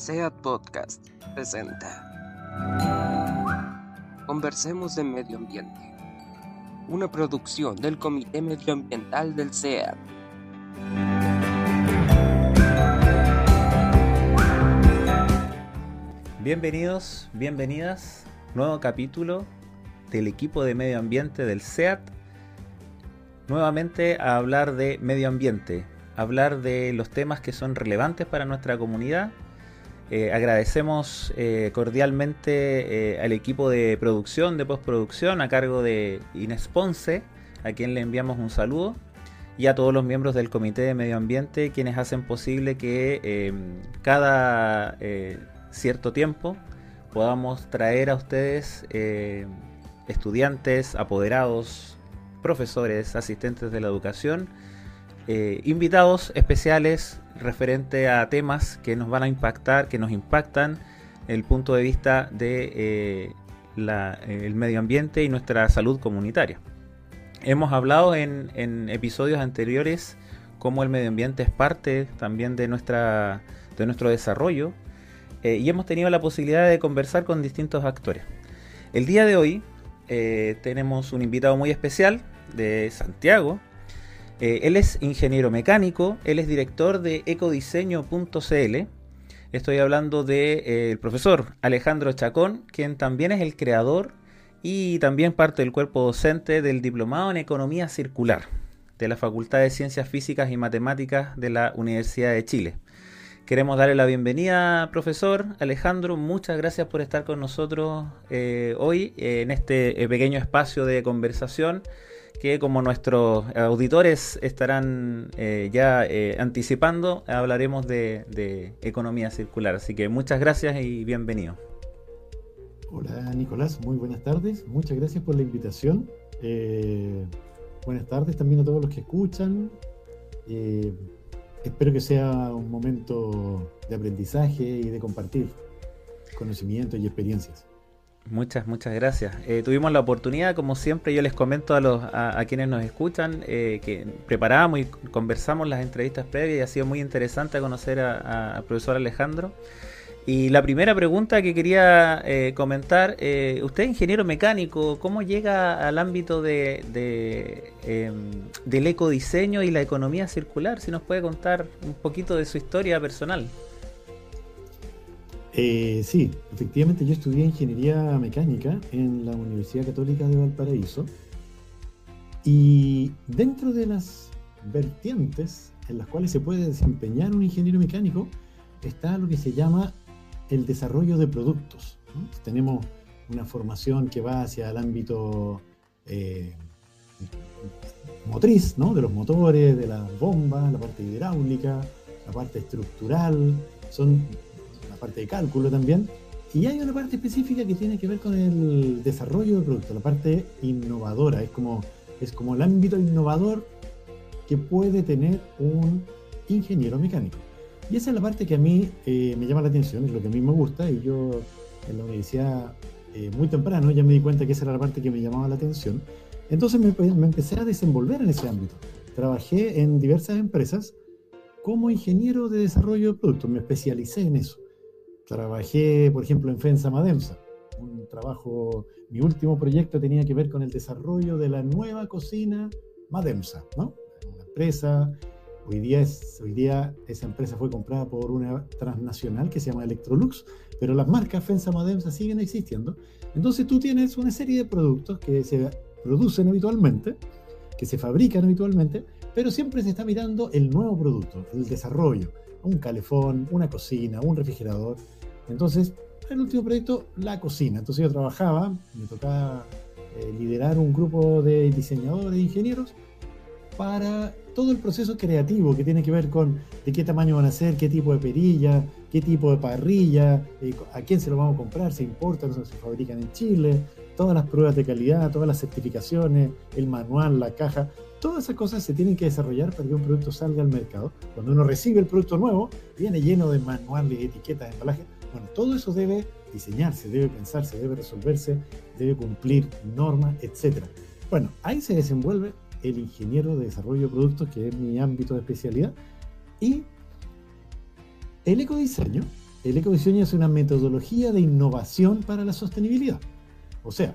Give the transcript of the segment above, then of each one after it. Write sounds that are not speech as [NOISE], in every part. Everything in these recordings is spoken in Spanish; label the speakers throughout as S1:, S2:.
S1: SEAT Podcast presenta. Conversemos de Medio Ambiente, una producción del Comité Medioambiental del SEAT.
S2: Bienvenidos, bienvenidas, nuevo capítulo del equipo de medio ambiente del SEAT, nuevamente a hablar de medio ambiente, hablar de los temas que son relevantes para nuestra comunidad. Eh, agradecemos eh, cordialmente eh, al equipo de producción, de postproducción, a cargo de Inés Ponce, a quien le enviamos un saludo, y a todos los miembros del Comité de Medio Ambiente, quienes hacen posible que cada cierto tiempo podamos traer a ustedes estudiantes, apoderados, profesores, asistentes de la educación, invitados especiales referente a temas que nos van a impactar, que nos impactan el punto de vista de eh, el medio ambiente y nuestra salud comunitaria. Hemos hablado en, episodios anteriores cómo el medio ambiente es parte también de, nuestra, de nuestro desarrollo eh, y hemos tenido la posibilidad de conversar con distintos actores. El día de hoy tenemos un invitado muy especial de Santiago, eh, él es ingeniero mecánico, él es director de ecodiseño.cl. Estoy hablando del de, eh, profesor Alejandro Chacón, quien también es el creador y también parte del cuerpo docente del Diplomado en Economía Circular de la Facultad de Ciencias Físicas y Matemáticas de la Universidad de Chile. Queremos darle la bienvenida, profesor Alejandro. Muchas gracias por estar con nosotros eh, hoy en este pequeño espacio de conversación que como nuestros auditores estarán eh, ya eh, anticipando, hablaremos de, economía circular. Así que muchas gracias y bienvenido.
S3: Hola Nicolás, muy buenas tardes. Muchas gracias por la invitación. Eh, buenas tardes también a todos los que escuchan. espero que sea un momento de aprendizaje y de compartir conocimientos y experiencias.
S2: Muchas, muchas gracias. Eh, tuvimos la oportunidad, como siempre, yo les comento a, los, a, quienes nos escuchan, eh, que preparamos y conversamos las entrevistas previas y ha sido muy interesante conocer al profesor Alejandro. Y la primera pregunta que quería eh, comentar, usted ingeniero mecánico, ¿cómo llega al ámbito de, de em, del ecodiseño y la economía circular? Si nos puede contar un poquito de su historia personal.
S3: Eh, sí, efectivamente yo estudié ingeniería mecánica en la Universidad Católica de Valparaíso y dentro de las vertientes en las cuales se puede desempeñar un ingeniero mecánico está lo que se llama el desarrollo de productos. Tenemos una formación que va hacia el ámbito eh, motriz, ¿no? de los motores, de las bombas, la parte hidráulica, la parte estructural. Son parte de cálculo también. Y hay una parte específica que tiene que ver con el desarrollo del producto, la parte innovadora. Es como, es como el ámbito innovador que puede tener un ingeniero mecánico. Y esa es la parte que a mí eh, me llama la atención, es lo que a mí me gusta. Y yo en la universidad, eh, muy temprano, ya me di cuenta que esa era la parte que me llamaba la atención. Entonces me, me empecé a desenvolver en ese ámbito. Trabajé en diversas empresas como ingeniero de desarrollo de productos, me especialicé en eso. Trabajé, por ejemplo, en FENSA Mademsa. Un trabajo, mi último proyecto tenía que ver con el desarrollo de la nueva cocina Mademsa, ¿no? Una empresa, hoy día, es, hoy día esa empresa fue comprada por una transnacional que se llama Electrolux, pero las marcas FENSA Mademsa siguen existiendo. Entonces tú tienes una serie de productos que se producen habitualmente, que se fabrican habitualmente, pero siempre se está mirando el nuevo producto, el desarrollo, un calefón, una cocina, un refrigerador. Entonces, el último proyecto, la cocina. Entonces yo trabajaba, me tocaba eh, liderar un grupo de diseñadores e ingenieros para todo el proceso creativo que tiene que ver con de qué tamaño van a ser, qué tipo de perilla, qué tipo de parrilla, eh, a quién se lo vamos a comprar, se importan, se fabrican en Chile, todas las pruebas de calidad, todas las certificaciones, el manual, la caja, todas esas cosas se tienen que desarrollar para que un producto salga al mercado. Cuando uno recibe el producto nuevo, viene lleno de manuales, etiquetas, de embalaje. Bueno, todo eso debe diseñarse, debe pensarse, debe resolverse, debe cumplir normas, etc. Bueno, ahí se desenvuelve el ingeniero de desarrollo de productos, que es mi ámbito de especialidad, y el ecodiseño el ecodiseño es una metodología de innovación para la sostenibilidad. O sea,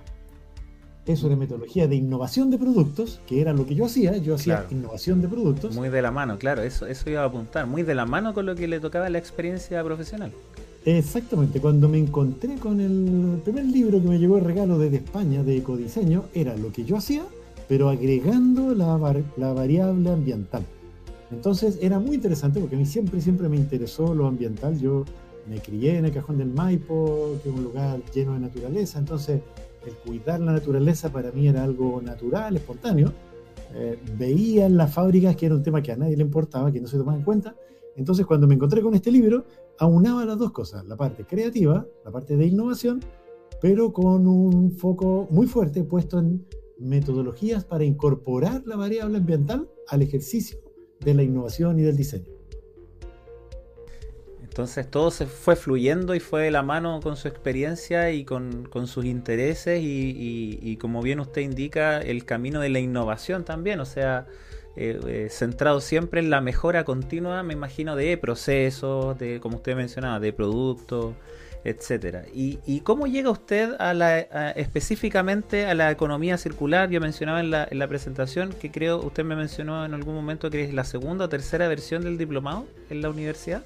S3: es una metodología de innovación de productos, que era lo que yo hacía, yo hacía innovación de productos.
S2: Muy de la mano, claro, eso, eso iba a apuntar, muy de la mano con lo que le tocaba la experiencia profesional.
S3: Exactamente, cuando me encontré con el primer libro que me llegó el regalo desde España de ecodiseño, era lo que yo hacía, pero agregando la, la variable ambiental. Entonces era muy interesante porque a mí siempre, siempre me interesó lo ambiental. Yo me crié en el Cajón del Maipo, que es un lugar lleno de naturaleza, entonces el cuidar la naturaleza para mí era algo natural, espontáneo. Eh, veía en las fábricas que era un tema que a nadie le importaba, que no se tomaba en cuenta. Entonces cuando me encontré con este libro, aunaba las dos cosas, la parte creativa, la parte de innovación, pero con un foco muy fuerte puesto en metodologías para incorporar la variable ambiental al ejercicio de la innovación y del diseño.
S2: Entonces todo se fue fluyendo y fue de la mano con su experiencia y con, sus intereses y, como bien usted indica, el camino de la innovación también, o sea, eh, eh, centrado siempre en la mejora continua, me imagino, de procesos, de, como usted mencionaba, de productos, etcétera. ¿Y, cómo llega usted a la, específicamente a la economía circular? Yo mencionaba en la, en la presentación que creo, usted me mencionó en algún momento que es la segunda o tercera versión del diplomado en la universidad.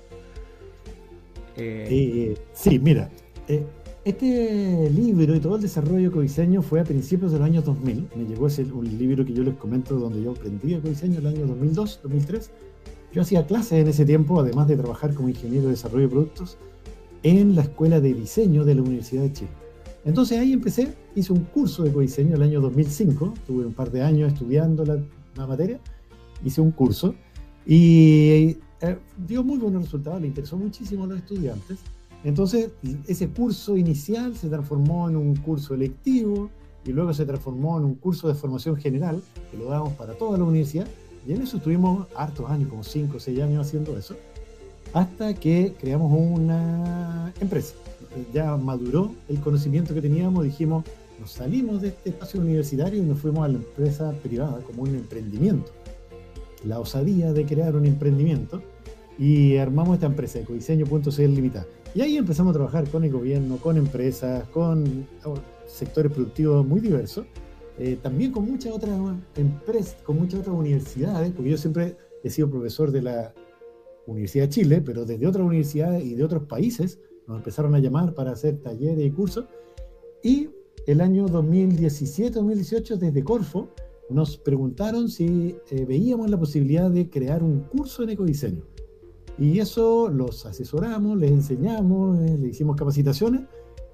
S3: Eh, sí, mira, eh, este libro y todo el desarrollo de codiseño fue a principios de los años 2000. Me llegó ese un libro que yo les comento donde yo aprendí el codiseño en el año 2002, 2003. Yo hacía clases en ese tiempo, además de trabajar como ingeniero de desarrollo de productos, en la Escuela de Diseño de la Universidad de Chile. Entonces ahí empecé, hice un curso de codiseño el año 2005, tuve un par de años estudiando la, la materia, hice un curso y eh, dio muy buenos resultados, le interesó muchísimo a los estudiantes. Entonces, ese curso inicial se transformó en un curso electivo y luego se transformó en un curso de formación general que lo dábamos para toda la universidad. Y en eso estuvimos hartos años, como 5 o 6 años haciendo eso, hasta que creamos una empresa. Ya maduró el conocimiento que teníamos, dijimos, nos salimos de este espacio universitario y nos fuimos a la empresa privada como un emprendimiento la osadía de crear un emprendimiento y armamos esta empresa, ecodiseño.cl Limitada. Y ahí empezamos a trabajar con el gobierno, con empresas, con oh, sectores productivos muy diversos, eh, también con muchas otras empresas, con muchas otras universidades, porque yo siempre he sido profesor de la Universidad de Chile, pero desde otras universidades y de otros países nos empezaron a llamar para hacer talleres y cursos. Y el año 2017-2018, desde Corfo, nos preguntaron si eh, veíamos la posibilidad de crear un curso en ecodiseño. Y eso los asesoramos, les enseñamos, eh, hicimos capacitaciones.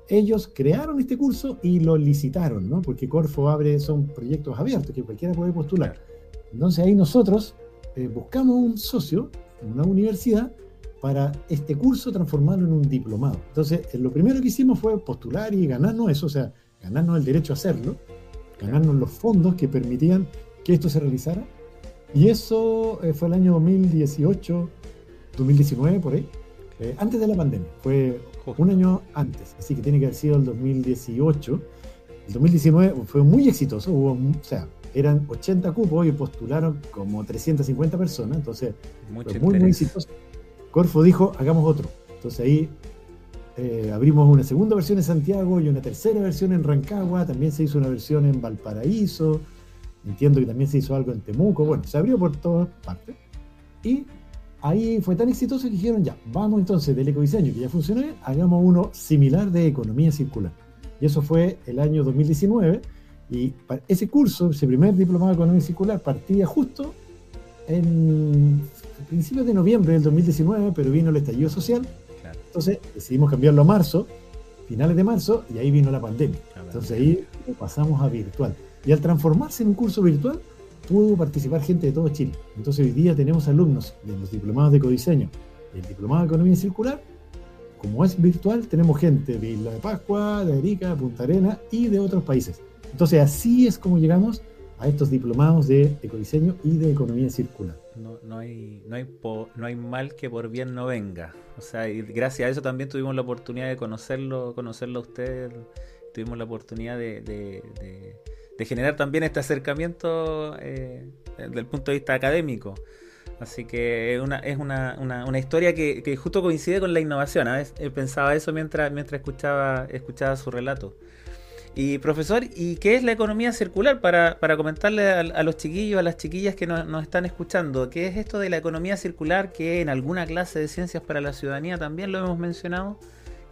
S3: Ellos crearon este curso y lo licitaron, ¿no? Porque Corfo abre, son proyectos abiertos que cualquiera puede postular. Entonces ahí nosotros eh, buscamos un socio una universidad para este curso transformarlo en un diplomado. Entonces, lo primero que hicimos fue postular y ganarnos eso, o sea, ganarnos el derecho a hacerlo ganarnos los fondos que permitían que esto se realizara. Y eso eh, fue el año 2018, 2019, por ahí, eh, antes de la pandemia. Fue un año antes, así que tiene que haber sido el 2018. El 2019 fue muy exitoso, hubo, o sea, eran 80 cupos y postularon como 350 personas, entonces fue muy, muy exitoso. Corfo dijo, hagamos otro. Entonces ahí eh, abrimos una segunda versión en Santiago y una tercera versión en Rancagua, también se hizo una versión en Valparaíso, entiendo que también se hizo algo en Temuco, bueno, se abrió por todas partes. Y ahí fue tan exitoso que dijeron, ya, vamos entonces del ecodiseño que ya funcionó, hagamos uno similar de economía circular. Y eso fue el año 2019, y ese curso, ese primer diplomado de economía circular, partía justo en principios de noviembre del 2019, pero vino el estallido social entonces decidimos cambiarlo a marzo, finales de marzo, y ahí vino la pandemia. Entonces ahí pasamos a virtual. Y al transformarse en un curso virtual, pudo participar gente de todo Chile. Entonces hoy día tenemos alumnos de los diplomados de codiseño, del diplomado de economía circular. Como es virtual, tenemos gente de Isla de Pascua, de Arica, Punta Arena y de otros países. Entonces así es como llegamos a estos diplomados de ecodiseño y de economía circular.
S2: No, no, hay, no, hay no hay mal que por bien no venga. O sea, y gracias a eso también tuvimos la oportunidad de conocerlo, conocerlo a usted, tuvimos la oportunidad de, generar también este acercamiento eh, desde el punto de vista académico. Así que es una, historia que, justo coincide con la innovación. ¿ah? Pensaba eso mientras, mientras escuchaba, escuchaba su relato. Y profesor, ¿y qué es la economía circular? Para, para comentarle a, los chiquillos, a las chiquillas que nos, están escuchando, ¿qué es esto de la economía circular que en alguna clase de ciencias para la ciudadanía también lo hemos mencionado?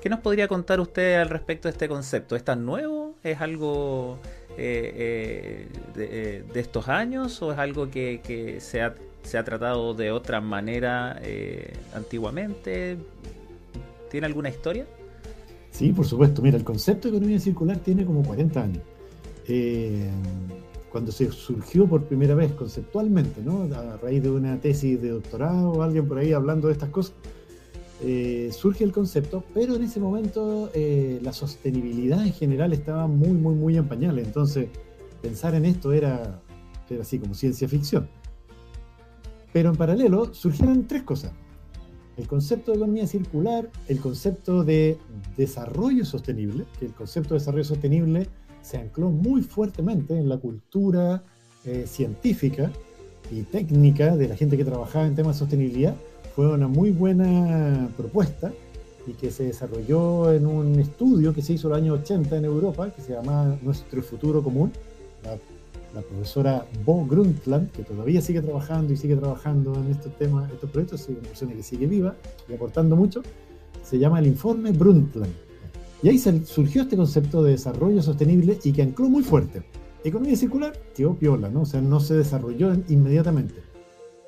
S2: ¿Qué nos podría contar usted al respecto de este concepto? ¿Es tan nuevo? ¿Es algo eh, eh, eh, de, estos años o es algo que, se, ha, tratado de otra manera antiguamente? ¿Tiene alguna historia?
S3: Sí, por supuesto. Mira, el concepto de economía circular tiene como 40 años. Cuando se surgió por primera vez conceptualmente, ¿no? a raíz de una tesis de doctorado o alguien por ahí hablando de estas cosas, eh, surge el concepto, pero en ese momento eh, la sostenibilidad en general estaba muy, muy, muy en pañales. Entonces, pensar en esto era, era así como ciencia ficción. Pero en paralelo surgieron tres cosas el concepto de economía circular, el concepto de desarrollo sostenible, que el concepto de desarrollo sostenible se ancló muy fuertemente en la cultura eh, científica y técnica de la gente que trabajaba en temas de sostenibilidad, fue una muy buena propuesta y que se desarrolló en un estudio que se hizo en los años 80 en Europa, que se llama Nuestro Futuro Común, la profesora Bo Grundtland, que todavía sigue trabajando y sigue trabajando en estos temas, estos proyectos, es una persona que sigue viva y aportando mucho, se llama el informe Brundtland. Y ahí surgió este concepto de desarrollo sostenible y que ancló muy fuerte. Economía circular quedó piola, ¿no? O sea, no se desarrolló inmediatamente.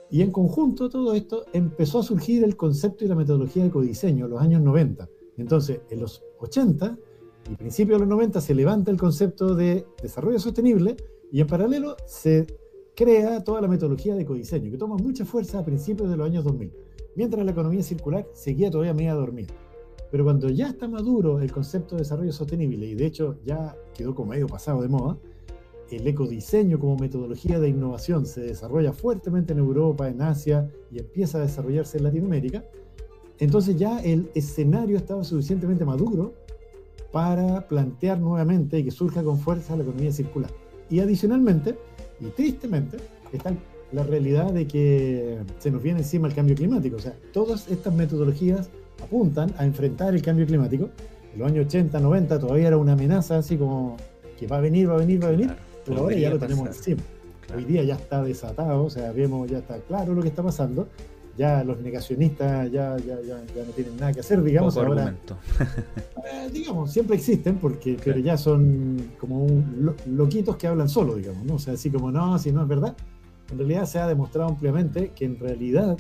S3: Y en conjunto todo esto empezó a surgir el concepto y la metodología de ecodiseño en los años 90. Entonces, en los 80 y principios de los 90 se levanta el concepto de desarrollo sostenible y en paralelo se crea toda la metodología de ecodiseño, que toma mucha fuerza a principios de los años 2000, mientras la economía circular seguía todavía media dormida. Pero cuando ya está maduro el concepto de desarrollo sostenible, y de hecho ya quedó como medio pasado de moda, el ecodiseño como metodología de innovación se desarrolla fuertemente en Europa, en Asia y empieza a desarrollarse en Latinoamérica, entonces ya el escenario estaba suficientemente maduro para plantear nuevamente y que surja con fuerza la economía circular. Y adicionalmente, y tristemente, está la realidad de que se nos viene encima el cambio climático. O sea, todas estas metodologías apuntan a enfrentar el cambio climático. En los años 80, 90 todavía era una amenaza así como que va a venir, va a venir, va a venir, pero ahora ya lo tenemos encima. Hoy día ya está desatado, o sea, vemos, ya está claro lo que está pasando ya los negacionistas ya, ya, ya, no tienen nada que hacer, digamos. ahora, [LAUGHS] eh, digamos, siempre existen, porque, pero ya son como loquitos que hablan solo, digamos, ¿no? O sea, así como, no, si no es verdad. En realidad se ha demostrado ampliamente que en realidad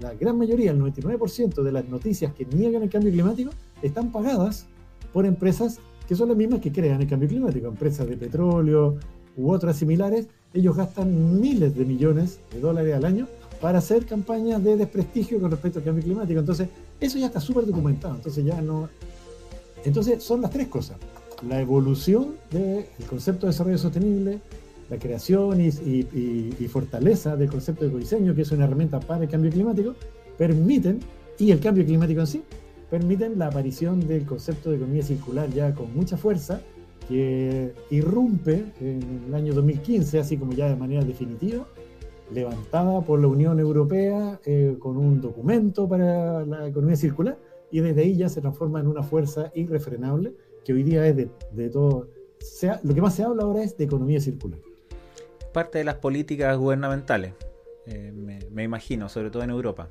S3: la gran mayoría, el 99% de las noticias que niegan el cambio climático están pagadas por empresas que son las mismas que crean el cambio climático, empresas de petróleo u otras similares. Ellos gastan miles de millones de dólares al año para hacer campañas de desprestigio con respecto al cambio climático. Entonces, eso ya está súper documentado. Entonces, ya no. Entonces, son las tres cosas: la evolución del concepto de desarrollo sostenible, la creación y, fortaleza del concepto de ecodiseño, que es una herramienta para el cambio climático, permiten, y el cambio climático en sí, permiten la aparición del concepto de economía circular ya con mucha fuerza, que irrumpe en el año 2015, así como ya de manera definitiva, levantada por la Unión Europea eh, con un documento para la economía circular y desde ahí ya se transforma en una fuerza irrefrenable que hoy día es de, todo. Lo que más se habla ahora es de economía circular.
S2: Parte de las políticas gubernamentales, eh, me, imagino, sobre todo en Europa.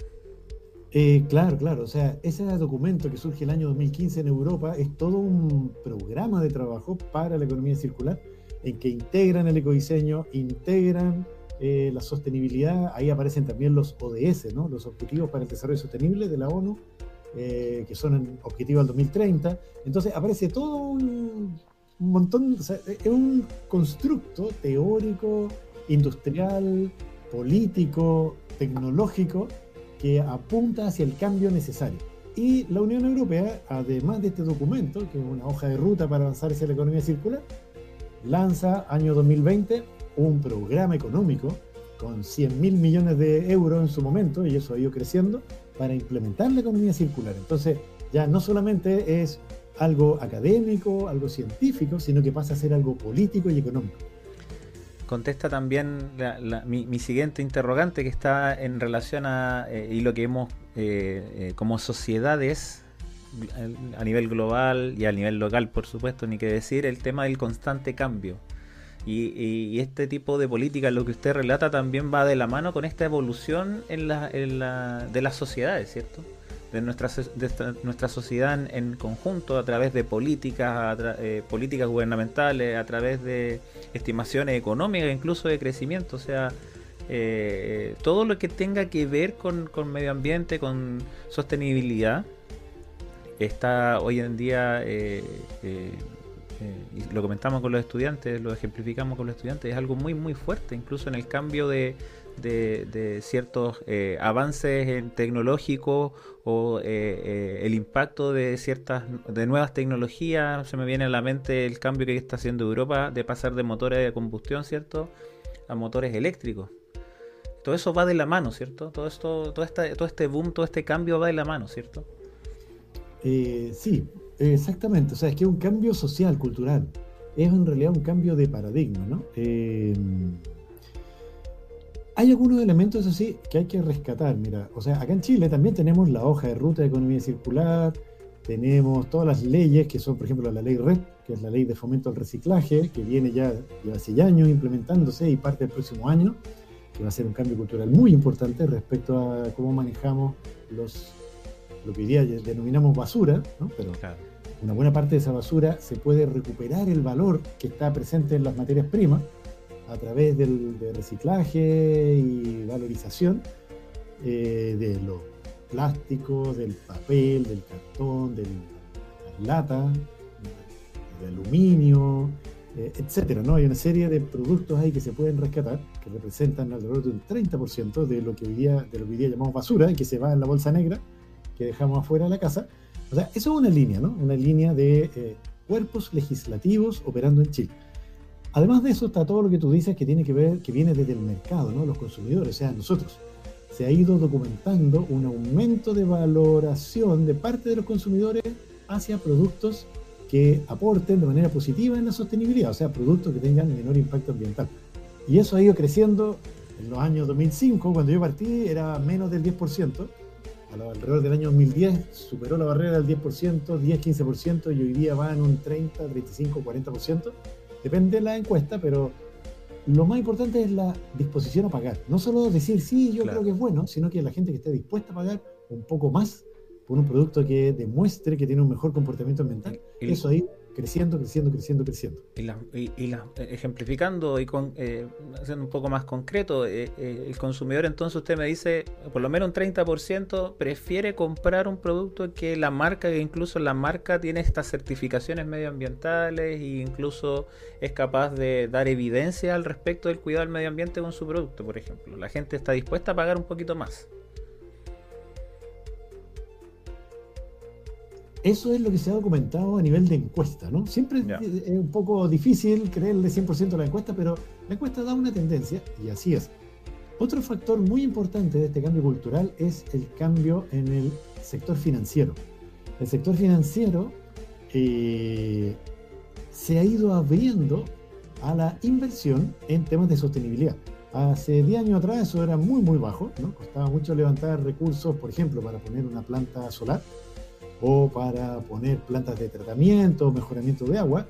S3: Eh, claro, claro. O sea, ese documento que surge el año 2015 en Europa es todo un programa de trabajo para la economía circular en que integran el ecodiseño, integran eh, la sostenibilidad, ahí aparecen también los ODS, ¿no? los Objetivos para el Desarrollo Sostenible de la ONU, eh, que son objetivos al 2030. Entonces aparece todo un, montón, es un constructo teórico, industrial, político, tecnológico, que apunta hacia el cambio necesario. Y la Unión Europea, además de este documento, que es una hoja de ruta para avanzar hacia la economía circular, lanza año 2020 un programa económico con 100 mil millones de euros en su momento, y eso ha ido creciendo, para implementar la economía circular. Entonces, ya no solamente es algo académico, algo científico, sino que pasa a ser algo político y económico.
S2: Contesta también mi, siguiente interrogante que está en relación a eh, y lo que hemos eh, como sociedades a nivel global y a nivel local, por supuesto, ni que decir el tema del constante cambio. Y, este tipo de política, lo que usted relata, también va de la mano con esta evolución en la, de las sociedades, ¿cierto? De nuestra, de nuestra sociedad en, conjunto, a través de políticas, eh, políticas gubernamentales, a través de estimaciones económicas, incluso de crecimiento. O sea, eh, todo lo que tenga que ver con, con medio ambiente, con sostenibilidad, está hoy en día, eh, eh, eh, y lo comentamos con los estudiantes, lo ejemplificamos con los estudiantes, es algo muy muy fuerte, incluso en el cambio de, de, ciertos avances tecnológicos o el impacto de ciertas de nuevas tecnologías. Se me viene a la mente el cambio que está haciendo Europa de pasar de motores de combustión, ¿cierto?, a motores eléctricos todo eso va de la mano, ¿cierto? Todo esto, todo, esta, todo este boom, todo este cambio va de la mano, ¿cierto?
S3: Eh, sí, exactamente. O sea, es que es un cambio social, cultural. Es en realidad un cambio de paradigma, ¿no? Eh, hay algunos elementos así que hay que rescatar. Mira, o sea, acá en Chile también tenemos la hoja de ruta de economía circular, tenemos todas las leyes que son, por ejemplo, la ley RED, que es la ley de fomento al reciclaje, que viene ya, lleva hace años implementándose y parte del próximo año, que va a ser un cambio cultural muy importante respecto a cómo manejamos los lo que hoy día denominamos basura, ¿no? pero una buena parte de esa basura se puede recuperar el valor que está presente en las materias primas a través del, reciclaje y valorización eh, de los plásticos, del papel, del cartón, de la lata, del aluminio, eh, etcétera, ¿no? Hay una serie de productos ahí que se pueden rescatar, que representan alrededor de un 30% de lo que hoy día, de lo que hoy día llamamos basura que se va en la bolsa negra, que dejamos afuera de la casa. O sea, eso es una línea, ¿no? Una línea de eh, cuerpos legislativos operando en Chile. Además de eso está todo lo que tú dices que tiene que ver, que viene desde el mercado, ¿no? Los consumidores, o sea, nosotros. Se ha ido documentando un aumento de valoración de parte de los consumidores hacia productos que aporten de manera positiva en la sostenibilidad, o sea, productos que tengan menor impacto ambiental. Y eso ha ido creciendo en los años 2005, cuando yo partí, era menos del 10%, alrededor del año 2010 superó la barrera del 10%, 10, 15% y hoy día va en un 30, 35, 40%. Depende de la encuesta, pero lo más importante es la disposición a pagar. No solo decir, sí, yo creo que es bueno, sino que la gente que esté dispuesta a pagar un poco más por un producto que demuestre que tiene un mejor comportamiento ambiental. Eso ahí creciendo, creciendo, creciendo, creciendo.
S2: Y, ejemplificando y con, eh, haciendo un poco más concreto, eh, eh, el consumidor entonces usted me dice, por lo menos un 30% prefiere comprar un producto que la marca, que incluso la marca tiene estas certificaciones medioambientales e incluso es capaz de dar evidencia al respecto del cuidado del medio ambiente con su producto, por ejemplo. La gente está dispuesta a pagar un poquito más.
S3: Eso es lo que se ha documentado a nivel de encuesta, ¿no? Siempre es un poco difícil creerle 100% a la encuesta, pero la encuesta da una tendencia y así es. Otro factor muy importante de este cambio cultural es el cambio en el sector financiero. El sector financiero eh, se ha ido abriendo a la inversión en temas de sostenibilidad. Hace 10 años atrás eso era muy, muy bajo, ¿no? Costaba mucho levantar recursos, por ejemplo, para poner una planta solar o para poner plantas de tratamiento, mejoramiento de agua,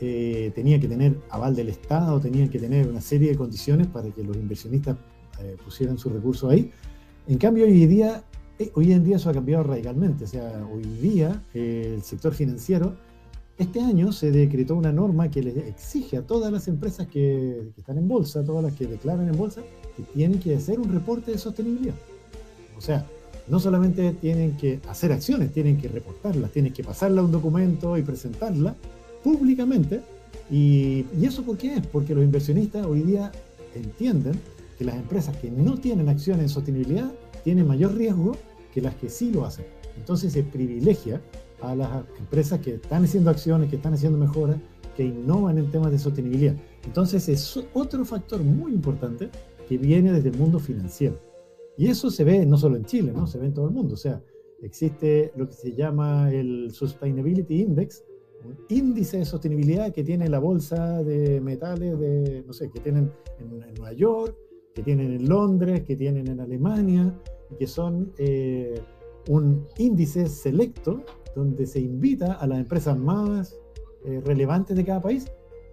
S3: eh, tenía que tener aval del Estado, tenía que tener una serie de condiciones para que los inversionistas eh, pusieran sus recursos ahí. En cambio, hoy, día, eh, hoy en día eso ha cambiado radicalmente. O sea, hoy día el sector financiero, este año se decretó una norma que le exige a todas las empresas que, que están en bolsa, todas las que declaran en bolsa, que tienen que hacer un reporte de sostenibilidad. O sea, no solamente tienen que hacer acciones, tienen que reportarlas, tienen que pasarla a un documento y presentarla públicamente. Y, eso por qué es? Porque los inversionistas hoy día entienden que las empresas que no tienen acciones en sostenibilidad tienen mayor riesgo que las que sí lo hacen. Entonces se privilegia a las empresas que están haciendo acciones, que están haciendo mejoras, que innovan en temas de sostenibilidad. Entonces es otro factor muy importante que viene desde el mundo financiero. Y eso se ve no solo en Chile, ¿no? se ve en todo el mundo. O sea, existe lo que se llama el Sustainability Index un índice de sostenibilidad que tiene la bolsa de metales de, no sé, que tienen en, Nueva York, que tienen en Londres, que tienen en Alemania, que son eh, un índice selecto donde se invita a las empresas más eh, relevantes de cada país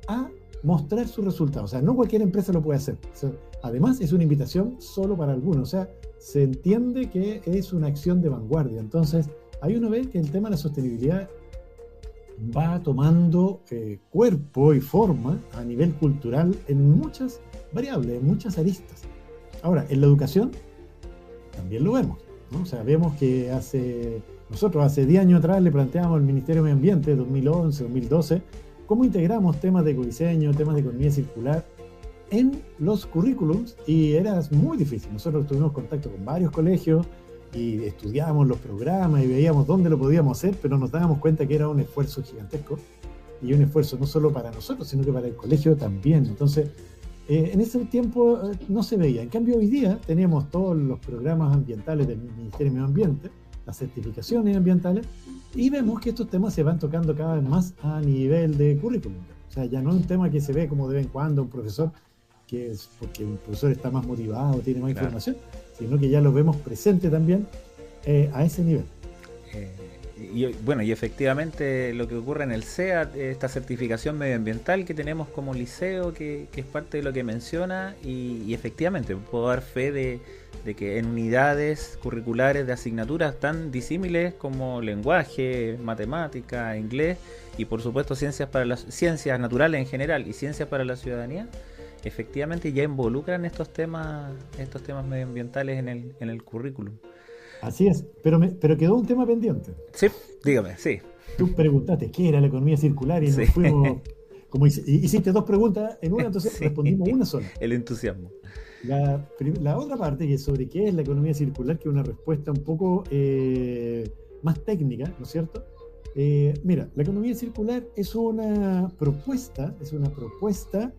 S3: a mostrar sus resultados. O sea, no cualquier empresa lo puede hacer. Además, es una invitación solo para algunos. O sea, se entiende que es una acción de vanguardia. Entonces, ahí uno ve que el tema de la sostenibilidad va tomando eh, cuerpo y forma a nivel cultural en muchas variables, en muchas aristas. Ahora, en la educación también lo vemos. ¿no? O sea, vemos que hace, nosotros hace 10 años atrás le planteamos al Ministerio de Medio Ambiente, 2011, 2012, cómo integramos temas de ecodiseño, temas de economía circular en los currículums y era muy difícil. Nosotros tuvimos contacto con varios colegios, y estudiábamos los programas y veíamos dónde lo podíamos hacer, pero nos dábamos cuenta que era un esfuerzo gigantesco y un esfuerzo no solo para nosotros, sino que para el colegio también. Entonces, eh, en ese tiempo eh, no se veía. En cambio, hoy día tenemos todos los programas ambientales del Ministerio de Medio Ambiente, las certificaciones ambientales, y vemos que estos temas se van tocando cada vez más a nivel de currículum. O sea, ya no es un tema que se ve como de vez en cuando un profesor, que es porque el profesor está más motivado, tiene más información, sino que ya lo vemos presente también eh, a ese nivel.
S2: Eh, y bueno, y efectivamente lo que ocurre en el CEA, esta certificación medioambiental que tenemos como liceo, que, es parte de lo que menciona, y, efectivamente puedo dar fe de, que en unidades curriculares de asignaturas tan disímiles como lenguaje, matemática, inglés y por supuesto ciencias para las ciencias naturales en general y ciencias para la ciudadanía, efectivamente ya involucran estos temas, estos temas medioambientales en el, en el currículum.
S3: Así es, pero, pero quedó un tema pendiente.
S2: Sí, dígame, sí.
S3: Tú preguntaste qué era la economía circular y nos fuimos, como hiciste dos preguntas en una, entonces [LAUGHS] respondimos una sola.
S2: El entusiasmo.
S3: La, la, otra parte, que es sobre qué es la economía circular, que es una respuesta un poco eh, más técnica, ¿no es cierto? Eh, mira, la economía circular es una propuesta, es una propuesta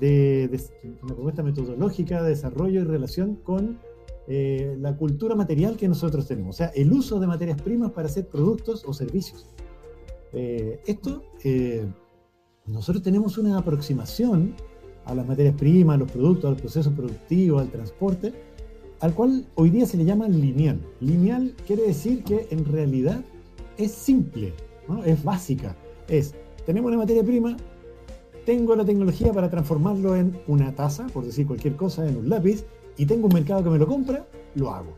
S3: de, una propuesta metodológica de desarrollo y relación con eh, la cultura material que nosotros tenemos, o sea, el uso de materias primas para hacer productos o servicios. Eh, esto, eh, nosotros tenemos una aproximación a las materias primas, a los productos, al proceso productivo, al transporte, al cual hoy día se le llama lineal. Lineal quiere decir que en realidad es simple, ¿no? es básica. Es, tenemos una materia prima, tengo la tecnología para transformarlo en una taza, por decir cualquier cosa, en un lápiz, y tengo un mercado que me lo compra, lo hago.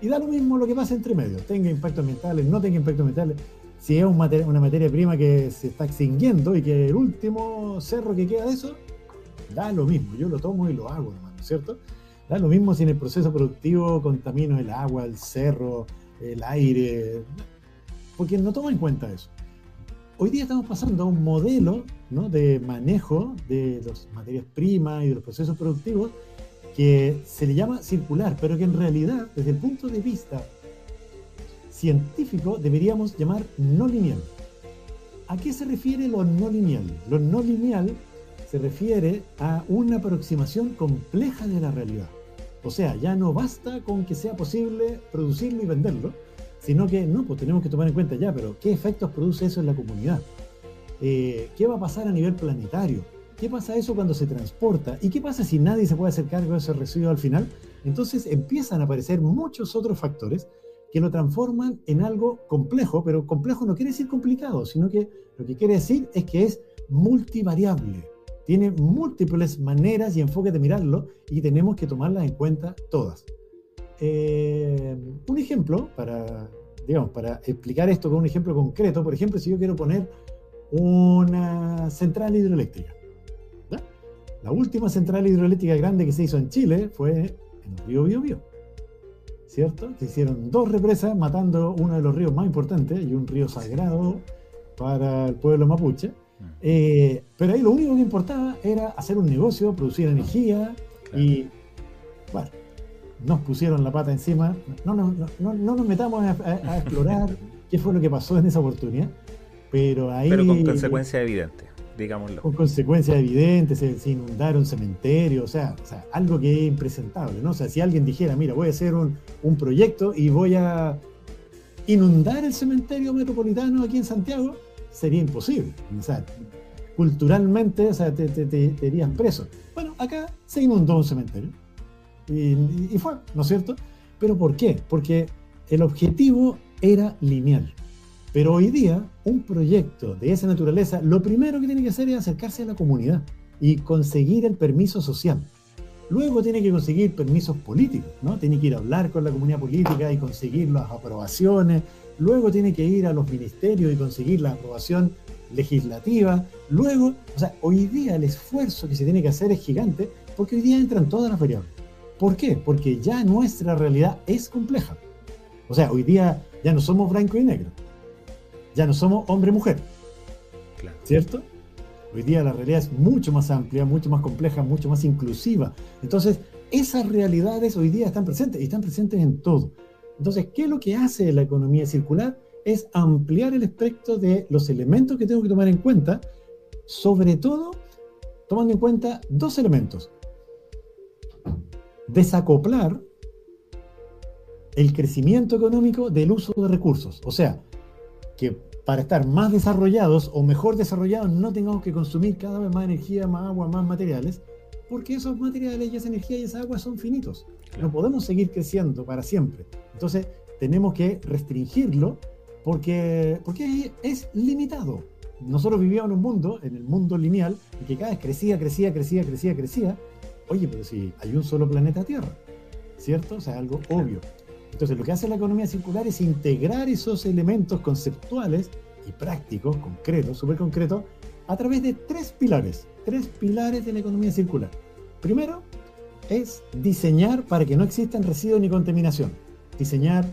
S3: Y da lo mismo lo que pasa entre medio, tenga impactos ambientales, no tenga impactos ambientales. Si es una materia prima que se está extinguiendo y que el último cerro que queda de eso, da lo mismo, yo lo tomo y lo hago, hermano, ¿cierto? Da lo mismo si en el proceso productivo contamino el agua, el cerro, el aire, porque no toma en cuenta eso hoy día estamos pasando a un modelo de manejo de las materias primas y de los procesos productivos que se le llama circular, pero que en realidad, desde el punto de vista científico, deberíamos llamar no lineal. ¿A qué se refiere lo no lineal? Lo no lineal se refiere a una aproximación compleja de la realidad. O sea, ya no basta con que sea posible producirlo y venderlo, sino que no, pues tenemos que tomar en cuenta ya, pero ¿qué efectos produce eso en la comunidad? Eh, ¿Qué va a pasar a nivel planetario? ¿Qué pasa eso cuando se transporta? ¿Y qué pasa si nadie se puede hacer cargo de ese residuo al final? Entonces empiezan a aparecer muchos otros factores que lo transforman en algo complejo, pero complejo no quiere decir complicado, sino que lo que quiere decir es que es multivariable. Tiene múltiples maneras y enfoques de mirarlo y tenemos que tomarlas en cuenta todas. Eh, un ejemplo para, digamos, para explicar esto con un ejemplo concreto, por ejemplo, si yo quiero poner una central hidroeléctrica. La última central hidroeléctrica grande que se hizo en Chile fue en el río Biobío. ¿Cierto? Se hicieron dos represas matando uno de los ríos más importantes y un río sagrado para el pueblo mapuche. Mm. Eh, pero ahí lo único que importaba era hacer un negocio, producir energía y, bueno, nos pusieron la pata encima. No, no, no, no nos metamos a, explorar [LAUGHS] qué fue lo que pasó en esa oportunidad, pero ahí...
S2: Pero con consecuencia evidente, digámoslo.
S3: Con consecuencias evidentes, se, inundaron cementerios, o sea, o sea, algo que es impresentable, ¿no? O sea, si alguien dijera, mira, voy a hacer un, un proyecto y voy a inundar el cementerio metropolitano aquí en Santiago, sería imposible. O sea, culturalmente o sea, te, te, irías preso. Bueno, acá se inundó un cementerio. Y, y, fue, ¿no es cierto? ¿Pero por qué? Porque el objetivo era lineal. Pero hoy día, un proyecto de esa naturaleza, lo primero que tiene que hacer es acercarse a la comunidad y conseguir el permiso social. Luego tiene que conseguir permisos políticos, ¿no? Tiene que ir a hablar con la comunidad política y conseguir las aprobaciones. Luego tiene que ir a los ministerios y conseguir la aprobación legislativa. Luego, o sea, hoy día el esfuerzo que se tiene que hacer es gigante porque hoy día entran todas las variables. ¿Por qué? Porque ya nuestra realidad es compleja. O sea, hoy día ya no somos blanco y negro. Ya no somos hombre-mujer. ¿Cierto? Hoy día la realidad es mucho más amplia, mucho más compleja, mucho más inclusiva. Entonces, esas realidades hoy día están presentes y están presentes en todo. Entonces, ¿qué es lo que hace la economía circular? Es ampliar el espectro de los elementos que tengo que tomar en cuenta, sobre todo tomando en cuenta dos elementos. Desacoplar el crecimiento económico del uso de recursos. O sea, que para estar más desarrollados o mejor desarrollados no tengamos que consumir cada vez más energía, más agua, más materiales, porque esos materiales y esa energía y esa agua son finitos. No podemos seguir creciendo para siempre. Entonces tenemos que restringirlo porque, porque es limitado. Nosotros vivíamos en un mundo, en el mundo lineal, en que cada vez crecía, crecía, crecía, crecía, crecía. Oye, pero si hay un solo planeta Tierra, ¿cierto? O sea, algo obvio. Entonces, lo que hace la economía circular es integrar esos elementos conceptuales y prácticos, concretos, súper concretos, a través de tres pilares, tres pilares de la economía circular. Primero, es diseñar para que no existan residuos ni contaminación. Diseñar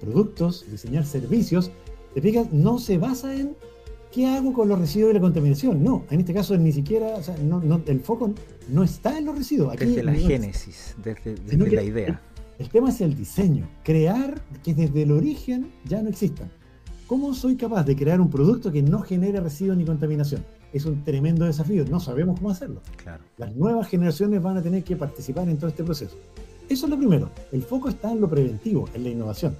S3: productos, diseñar servicios, te fijas, no se basa en qué hago con los residuos y la contaminación. No, en este caso ni siquiera, o sea, no, el foco no está en los residuos.
S2: Aquí desde la génesis, desde, desde la idea.
S3: El tema es el diseño, crear que desde el origen ya no existan. ¿Cómo soy capaz de crear un producto que no genere residuos ni contaminación? Es un tremendo desafío, no sabemos cómo hacerlo.
S2: Claro.
S3: Las nuevas generaciones van a tener que participar en todo este proceso. Eso es lo primero, el foco está en lo preventivo, en la innovación.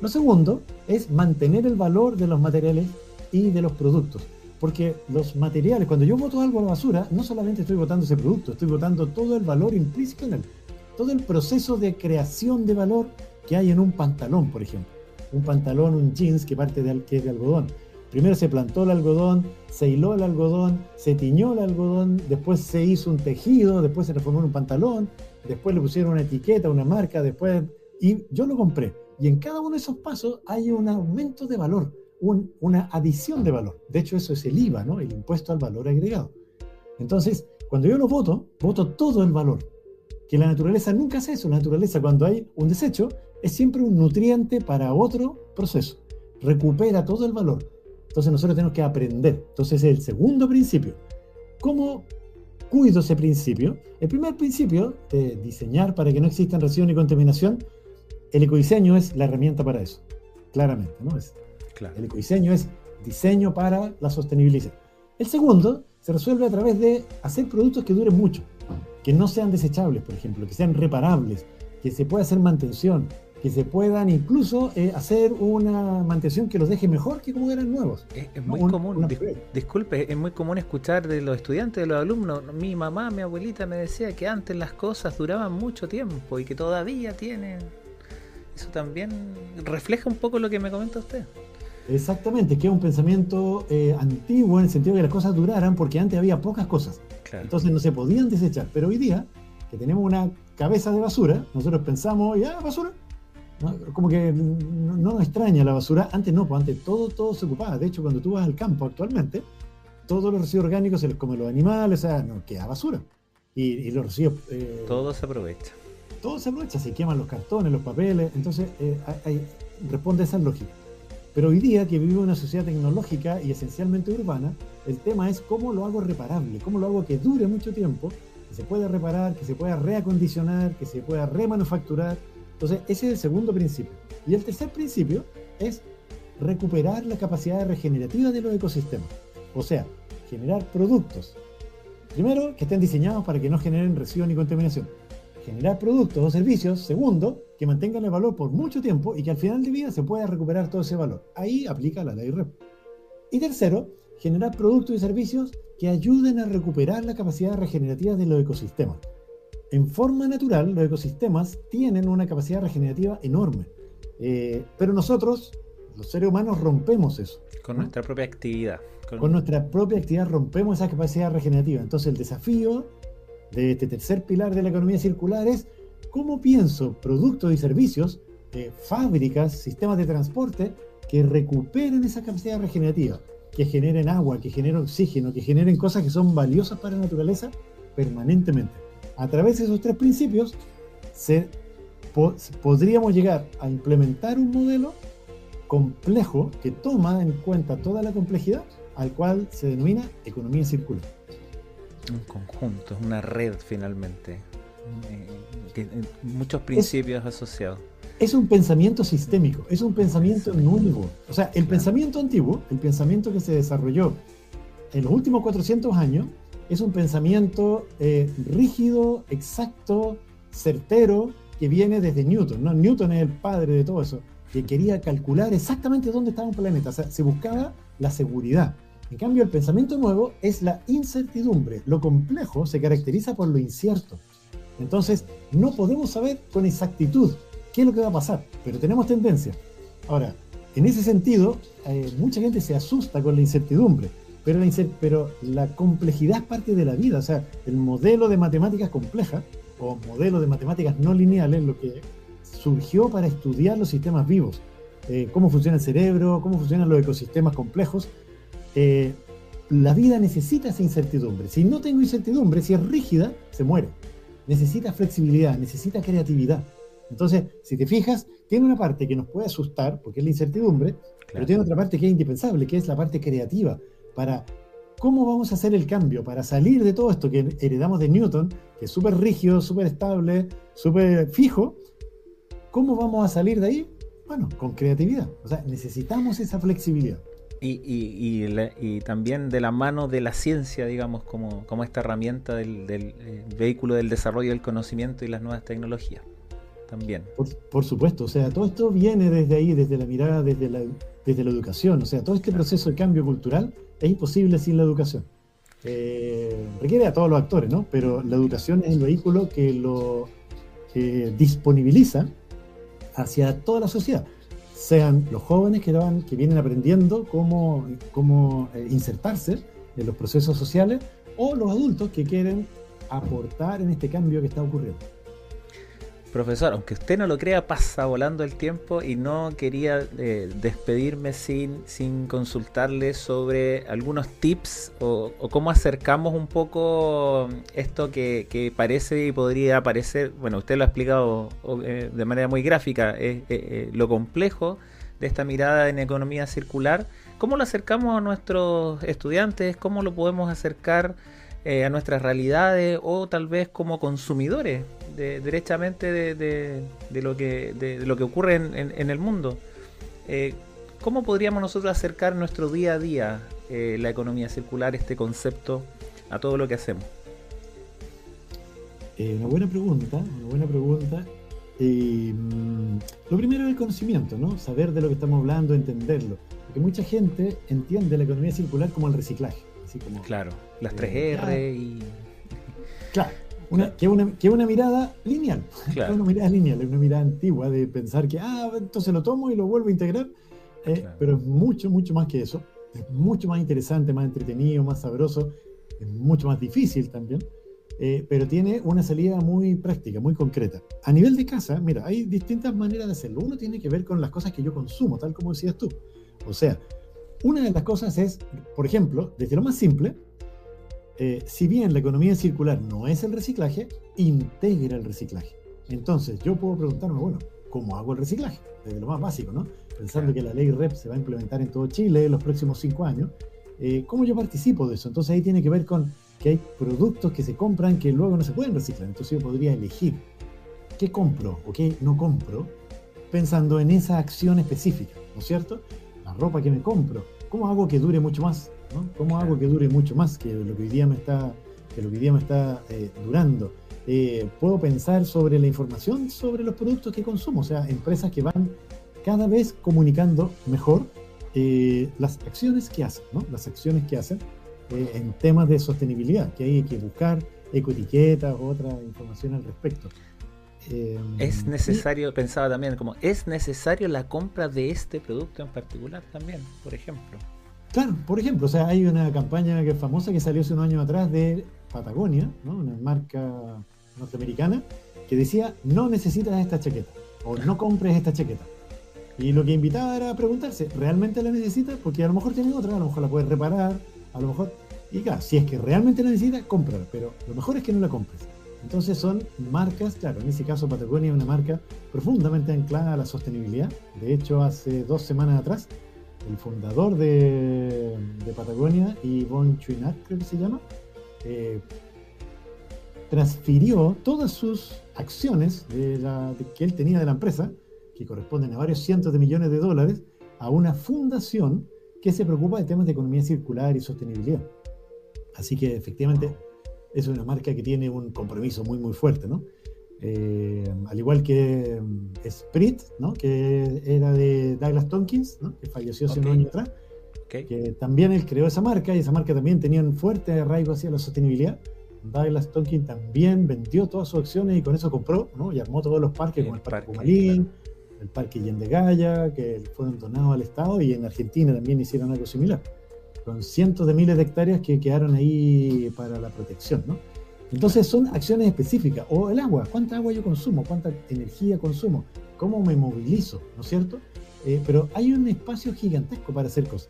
S3: Lo segundo es mantener el valor de los materiales y de los productos. Porque los materiales, cuando yo boto algo a la basura, no solamente estoy botando ese producto, estoy botando todo el valor implícito en él todo el proceso de creación de valor que hay en un pantalón, por ejemplo. Un pantalón, un jeans que parte de, que de algodón. Primero se plantó el algodón, se hiló el algodón, se tiñó el algodón, después se hizo un tejido, después se transformó en un pantalón, después le pusieron una etiqueta, una marca, después... Y yo lo compré. Y en cada uno de esos pasos hay un aumento de valor, una adición de valor. De hecho, eso es el IVA. El impuesto al valor agregado. Entonces, cuando yo lo voto, voto todo el valor que la naturaleza nunca hace eso. La naturaleza cuando hay un desecho es siempre un nutriente para otro proceso. Recupera todo el valor. Entonces nosotros tenemos que aprender. Entonces es el segundo principio. ¿Cómo cuido ese principio? El primer principio de diseñar para que no existan residuos ni contaminación, el ecodiseño es la herramienta para eso. Claramente, ¿no? Es, claro. El ecodiseño es diseño para la sostenibilidad. El segundo se resuelve a través de hacer productos que duren mucho que no sean desechables, por ejemplo, que sean reparables, que se pueda hacer mantención, que se puedan incluso eh, hacer una mantención que los deje mejor que como eran nuevos.
S2: Es, muy común, disculpe, es muy común escuchar de los estudiantes, de los alumnos, mi mamá, mi abuelita me decía que antes las cosas duraban mucho tiempo y que todavía tienen... Eso también refleja un poco lo que me comenta usted.
S3: Exactamente, que es un pensamiento eh, antiguo en el sentido de que las cosas duraran porque antes había pocas cosas. Entonces no se podían desechar. Pero hoy día, que tenemos una cabeza de basura, nosotros pensamos, ya, basura. Como que no, nos extraña la basura. Antes no, pues antes todo, todo se ocupaba. De hecho, cuando tú vas al campo actualmente, todos los residuos orgánicos se los comen los animales, o sea, no queda basura. Y, los residuos...
S2: Eh, todo se aprovecha.
S3: Todo se aprovecha, se queman los cartones, los papeles. Entonces, eh, responde a esa lógica. Pero hoy día que vivimos en una sociedad tecnológica y esencialmente urbana, el tema es cómo lo hago reparable, cómo lo hago que dure mucho tiempo, que se pueda reparar, que se pueda reacondicionar, que se pueda remanufacturar. Entonces, ese es el segundo principio. Y el tercer principio es recuperar la capacidad regenerativa de los ecosistemas. O sea, generar productos, primero, que estén diseñados para que no generen residuos ni contaminación generar productos o servicios, segundo, que mantengan el valor por mucho tiempo y que al final de vida se pueda recuperar todo ese valor. Ahí aplica la ley REP. Y tercero, generar productos y servicios que ayuden a recuperar la capacidad regenerativa de los ecosistemas. En forma natural, los ecosistemas tienen una capacidad regenerativa enorme, eh, pero nosotros, los seres humanos, rompemos eso.
S2: Con nuestra propia actividad.
S3: Con... nuestra propia actividad rompemos esa capacidad regenerativa. Entonces el desafío de este tercer pilar de la economía circular es cómo pienso productos y servicios, fábricas, sistemas de transporte que recuperen esa capacidad regenerativa que generen agua, que generen oxígeno, que generen cosas que son valiosas para la naturaleza permanentemente. A través de esos tres principios podríamos llegar a implementar un modelo complejo que toma en cuenta toda la complejidad, al cual se denomina economía circular.
S2: Un conjunto, una red finalmente. Eh, que, muchos principios asociados
S3: es un pensamiento sistémico, es un pensamiento nuevo. O sea, el pensamiento antiguo, el pensamiento que se desarrolló en los últimos 400 años, es un pensamiento eh, rígido, exacto, certero, que viene desde Newton. ¿no? Newton es el padre de todo eso, que quería [LAUGHS] calcular exactamente dónde estaba un planeta. O sea, se buscaba la seguridad. En cambio, el pensamiento nuevo es la incertidumbre. Lo complejo se caracteriza por lo incierto. Entonces, no podemos saber con exactitud qué es lo que va a pasar, pero tenemos tendencia. Ahora, en ese sentido, eh, mucha gente se asusta con la incertidumbre, pero la, pero la complejidad es parte de la vida, o sea, el modelo de matemáticas compleja o modelo de matemáticas no lineales, lo que surgió para estudiar los sistemas vivos, eh, cómo funciona el cerebro, cómo funcionan los ecosistemas complejos. Eh, la vida necesita esa incertidumbre. Si no tengo incertidumbre, si es rígida, se muere. Necesita flexibilidad, necesita creatividad. Entonces, si te fijas, tiene una parte que nos puede asustar, porque es la incertidumbre, pero tiene otra parte que es indispensable, que es la parte creativa, para cómo vamos a hacer el cambio, para salir de todo esto que heredamos de Newton, que es súper rígido, súper estable, súper fijo, ¿cómo vamos a salir de ahí? Bueno, con creatividad. O sea, necesitamos esa flexibilidad.
S2: Y, también de la mano de la ciencia, digamos, como, como esta herramienta del, del eh, vehículo del desarrollo del conocimiento y las nuevas tecnologías también.
S3: Por, supuesto, o sea, todo esto viene desde ahí, desde la mirada, desde la, desde la educación. O sea, todo este proceso de cambio cultural es imposible sin la educación. Eh, requiere a todos los actores, ¿no? Pero la educación es el vehículo que lo disponibiliza hacia toda la sociedad. Sean los jóvenes que, van, que vienen aprendiendo cómo, cómo eh, insertarse en los procesos sociales o los adultos que quieren aportar en este cambio que está ocurriendo.
S2: Profesor, aunque usted no lo crea, pasa volando el tiempo y no quería eh, despedirme sin, sin consultarle sobre algunos tips o, cómo acercamos un poco esto que, parece y podría parecer, bueno, usted lo ha explicado eh, de manera muy gráfica, eh, lo complejo de esta mirada en economía circular. ¿Cómo lo acercamos a nuestros estudiantes? ¿Cómo lo podemos acercar a nuestras realidades o tal vez como consumidores? derechamente de, lo que, de, lo que ocurre en, el mundo. Eh, ¿Cómo podríamos nosotros acercar nuestro día a día eh, la economía circular, este concepto, a todo lo que hacemos?
S3: Eh, una buena pregunta, una buena pregunta. Mm, lo primero es el conocimiento, ¿no? Saber de lo que estamos hablando, entenderlo. Porque mucha gente entiende la economía circular como el reciclaje. Así como,
S2: claro, las 3R y...
S3: Claro, una, que, una, que una mirada lineal. [LAUGHS] una mirada lineal, una mirada antigua de pensar que, ah, entonces lo tomo y lo vuelvo a integrar. Eh, pero es mucho, mucho más que eso. Es mucho más interesante, más entretenido, más sabroso. Es mucho más difícil también. Eh, pero tiene una salida muy práctica, muy concreta. A nivel de casa, mira, hay distintas maneras de hacerlo. Uno tiene que ver con las cosas que yo consumo, tal como decías tú. O sea, una de las cosas es, por ejemplo, desde lo más simple, eh, si bien la economía circular no es el reciclaje, integra el reciclaje. Entonces, yo puedo preguntarme, bueno, ¿cómo hago el reciclaje? Desde lo más básico, ¿no? Pensando que la ley REP se va a implementar en todo Chile en los próximos cinco años, eh, ¿cómo yo participo de eso? Entonces ahí tiene que ver con que hay productos que se compran que luego no se pueden reciclar. Entonces yo podría elegir qué compro o qué no compro pensando en esa acción específica, ¿no es cierto? La ropa que me compro, ¿cómo hago que dure mucho más? ¿Cómo hago que dure mucho más que lo que hoy día me está, que lo que hoy día me está eh, durando? Eh, puedo pensar sobre la información sobre los productos que consumo, o sea, empresas que van cada vez comunicando mejor eh, las acciones que hacen, ¿no? Las acciones que hacen en temas de sostenibilidad, que hay que buscar ecoetiquetas o otra información al respecto.
S2: Es necesario, pensaba también, como es necesario la compra de este producto en particular también, por ejemplo.
S3: Claro, por ejemplo, o sea, hay una campaña que es famosa que salió hace unos años atrás de Patagonia, ¿no? una marca norteamericana, que decía, no necesitas esta chaqueta, o no compres esta chaqueta. Y lo que invitaba era a preguntarse, ¿realmente la necesitas? Porque a lo mejor tiene otra, a lo mejor la puedes reparar, a lo mejor... Y claro, si es que realmente la necesitas, cómprala, pero lo mejor es que no la compres. Entonces son marcas, claro, en ese caso Patagonia es una marca profundamente anclada a la sostenibilidad. De hecho, hace dos semanas atrás el fundador de, Patagonia, Yvon Chouinard, creo que se llama, eh, transfirió todas sus acciones de que él tenía de la empresa, que corresponden a varios cientos de millones de dólares, a una fundación que se preocupa de temas de economía circular y sostenibilidad. Así que efectivamente es una marca que tiene un compromiso muy, muy fuerte, ¿no? Eh, al igual que um, Sprit, ¿no? que era de Douglas Tompkins, ¿no? que falleció hace un año atrás, que también él creó esa marca y esa marca también tenía un fuerte arraigo hacia la sostenibilidad. Douglas Tompkins también vendió todas sus acciones y con eso compró ¿no? y armó todos los parques, como el Parque Pumalín, el Parque Yendegaya, que fueron donados al Estado y en Argentina también hicieron algo similar, con cientos de miles de hectáreas que quedaron ahí para la protección. ¿no? Entonces son acciones específicas. O el agua, ¿cuánta agua yo consumo? ¿Cuánta energía consumo? ¿Cómo me movilizo? ¿No es cierto? Eh, pero hay un espacio gigantesco para hacer cosas.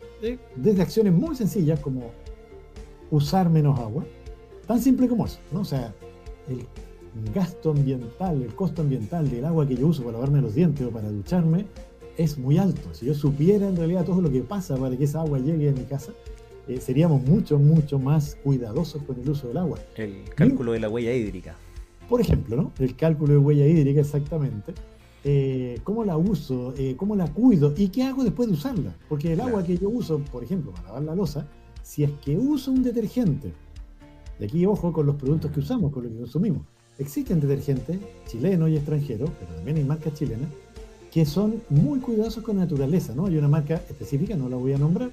S3: Desde acciones muy sencillas como usar menos agua, tan simple como eso, ¿no? O sea, el gasto ambiental, el costo ambiental del agua que yo uso para lavarme los dientes o para ducharme es muy alto. Si yo supiera en realidad todo lo que pasa para que esa agua llegue a mi casa, eh, seríamos mucho, mucho más cuidadosos con el uso del agua.
S2: El cálculo de la huella hídrica.
S3: Por ejemplo, ¿no? El cálculo de huella hídrica, exactamente. Eh, ¿Cómo la uso? Eh, ¿Cómo la cuido? ¿Y qué hago después de usarla? Porque el agua que yo uso, por ejemplo, para lavar la losa, si es que uso un detergente, de aquí ojo con los productos que usamos, con los que consumimos, existen detergentes chilenos y extranjeros, pero también hay marcas chilenas, que son muy cuidadosos con la naturaleza, ¿no? Hay una marca específica, no la voy a nombrar,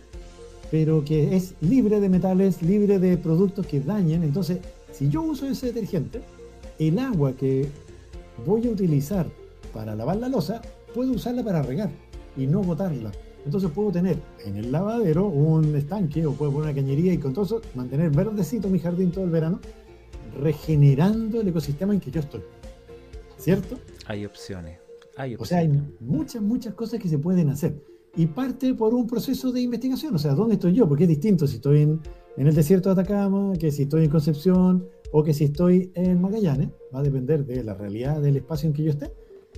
S3: pero que es libre de metales, libre de productos que dañen. Entonces, si yo uso ese detergente, el agua que voy a utilizar para lavar la losa, puedo usarla para regar y no botarla. Entonces puedo tener en el lavadero un estanque o puedo poner una cañería y con todo eso mantener verdecito mi jardín todo el verano, regenerando el ecosistema en que yo estoy. ¿Cierto?
S2: Hay opciones.
S3: O sea, hay muchas, muchas cosas que se pueden hacer y parte por un proceso de investigación. O sea, ¿dónde estoy yo? Porque es distinto si estoy en, el desierto de Atacama, que si estoy en Concepción o que si estoy en Magallanes. Va a depender de la realidad del espacio en que yo esté.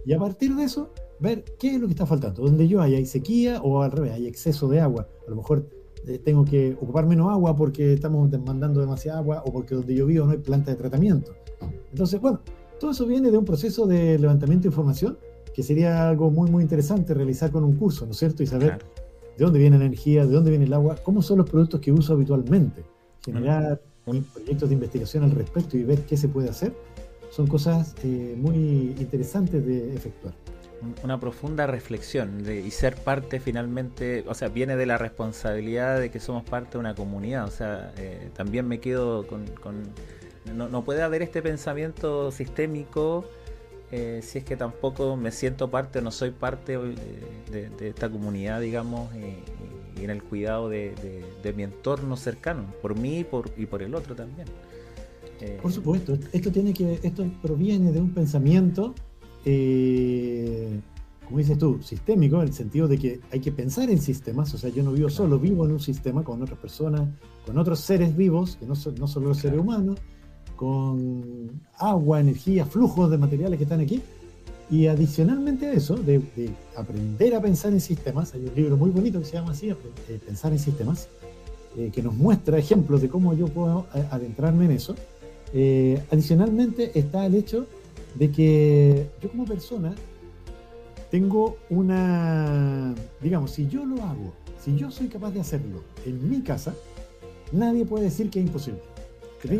S3: Y a partir de eso, ver qué es lo que está faltando. Donde yo hay, hay sequía o al revés, hay exceso de agua. A lo mejor eh, tengo que ocupar menos agua porque estamos demandando demasiada agua o porque donde yo vivo no hay planta de tratamiento. Entonces, bueno, todo eso viene de un proceso de levantamiento de información que sería algo muy, muy interesante realizar con un curso, ¿no es cierto? Y saber de dónde viene la energía, de dónde viene el agua, cómo son los productos que uso habitualmente. Generar proyectos de investigación al respecto y ver qué se puede hacer, son cosas eh, muy interesantes de efectuar.
S2: Una profunda reflexión de, y ser parte finalmente, o sea, viene de la responsabilidad de que somos parte de una comunidad, o sea, eh, también me quedo con... no, no puede haber este pensamiento sistémico eh, si es que tampoco me siento parte o no soy parte eh, de, esta comunidad, digamos, y, en el cuidado de, mi entorno cercano, por mí y por, y por el otro también.
S3: Eh, por supuesto, esto tiene que, esto proviene de un pensamiento, como dices tú, sistémico, en el sentido de que hay que pensar en sistemas, o sea, yo no vivo solo, vivo en un sistema con otras personas, con otros seres vivos, que no, son, no solo los seres humanos, con agua, energía, flujos de materiales que están aquí. Y adicionalmente a eso, de, aprender a pensar en sistemas, hay un libro muy bonito que se llama así, eh, Pensar en Sistemas, eh, que nos muestra ejemplos de cómo yo puedo eh, adentrarme en eso. adicionalmente está el hecho de que yo como persona tengo una, digamos, si yo lo hago, si yo soy capaz de hacerlo en mi casa, nadie puede decir que es imposible.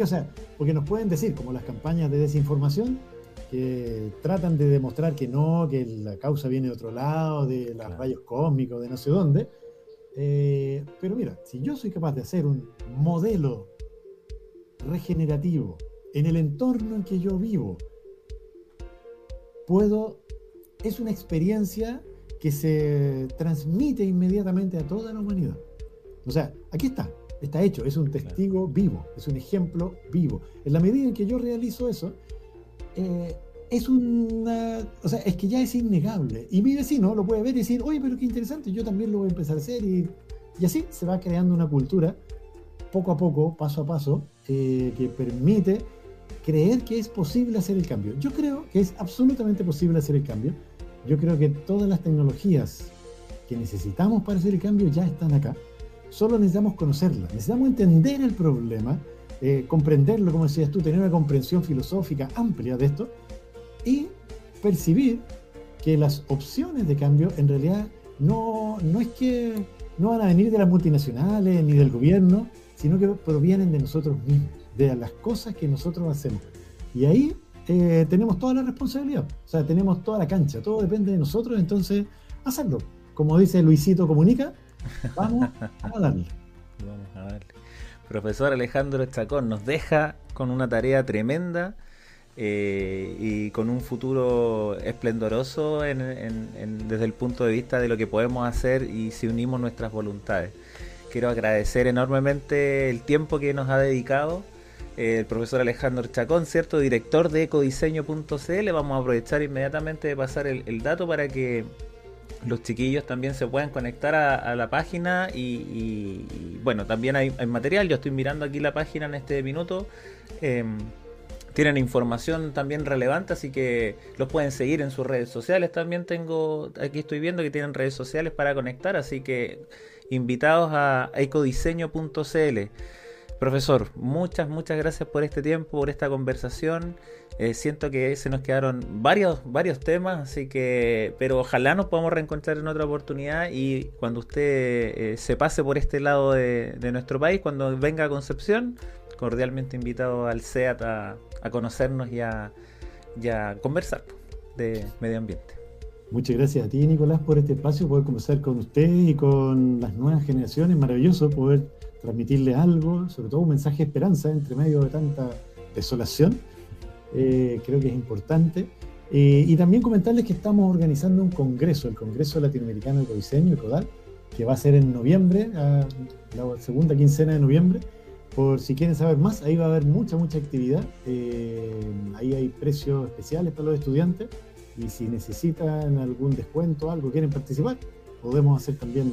S3: O sea, porque nos pueden decir, como las campañas de desinformación, que tratan de demostrar que no, que la causa viene de otro lado, de los rayos cósmicos, de no sé dónde, Eh, pero mira, si yo soy capaz de hacer un modelo regenerativo en el entorno en que yo vivo, puedo, es una experiencia que se transmite inmediatamente a toda la humanidad. O sea, aquí está, está hecho, es un testigo vivo, es un ejemplo vivo. En la medida en que yo realizo eso, eh, es una. O sea, es que ya es innegable. Y mi vecino lo puede ver y decir, oye, pero qué interesante, yo también lo voy a empezar a hacer. Y, y así se va creando una cultura, poco a poco, paso a paso, eh, que permite creer que es posible hacer el cambio. Yo creo que es absolutamente posible hacer el cambio. Yo creo que todas las tecnologías que necesitamos para hacer el cambio ya están acá. Solo necesitamos conocerlas, necesitamos entender el problema, eh, comprenderlo, como decías tú, tener una comprensión filosófica amplia de esto y percibir que las opciones de cambio en realidad no, no es que no van a venir de las multinacionales ni del gobierno, sino que provienen de nosotros mismos, de las cosas que nosotros hacemos. Y ahí eh, tenemos toda la responsabilidad, o sea, tenemos toda la cancha, todo depende de nosotros, entonces hacerlo. Como dice Luisito Comunica, vamos a darle.
S2: Vamos a darle. Profesor Alejandro Chacón nos deja con una tarea tremenda eh, y con un futuro esplendoroso desde el punto de vista de lo que podemos hacer y si unimos nuestras voluntades. Quiero agradecer enormemente el tiempo que nos ha dedicado eh, el profesor Alejandro Chacón, ¿cierto? Director de ecodiseño.cl. Vamos a aprovechar inmediatamente de pasar el, dato para que los chiquillos también se puedan conectar a, la página y, bueno, también hay, material. Yo estoy mirando aquí la página en este minuto. Em, tienen información también relevante, así que los pueden seguir en sus redes sociales. También tengo, aquí estoy viendo que tienen redes sociales para conectar, así que invitados a ecodiseño.cl. Profesor, muchas, muchas gracias por este tiempo, por esta conversación. Eh, siento que se nos quedaron varios, varios temas, así que, pero ojalá nos podamos reencontrar en otra oportunidad y cuando usted eh, se pase por este lado de, nuestro país, cuando venga a Concepción, cordialmente invitado al SEAT a, conocernos y a, conversar de medio ambiente.
S3: Muchas gracias a ti, Nicolás, por este espacio, poder conversar con usted y con las nuevas generaciones. Maravilloso poder transmitirles algo, sobre todo un mensaje de esperanza entre medio de tanta desolación. Eh, creo que es importante. Eh, y también comentarles que estamos organizando un congreso, el Congreso Latinoamericano de Codiseño, el CODAL, que va a ser en noviembre, la segunda quincena de noviembre. Por si quieren saber más, ahí va a haber mucha, mucha actividad. Eh, ahí hay precios especiales para los estudiantes. Y si necesitan algún descuento, algo, quieren participar, podemos hacer también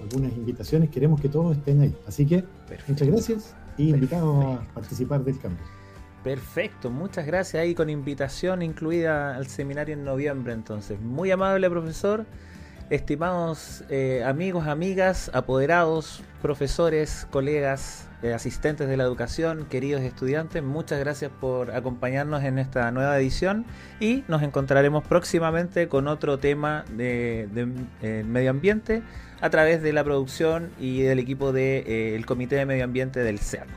S3: algunas invitaciones. Queremos que todos estén ahí. Así que muchas gracias y invitados a participar del cambio.
S2: Perfecto, muchas gracias ahí con invitación incluida al seminario en noviembre entonces. Muy amable profesor, estimados eh, amigos, amigas, apoderados, profesores, colegas, eh, asistentes de la educación, queridos estudiantes, muchas gracias por acompañarnos en esta nueva edición y nos encontraremos próximamente con otro tema de, eh, medio ambiente a través de la producción y del equipo del Comité de Medio Ambiente del CEAC.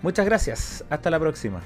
S2: Muchas gracias, hasta la próxima.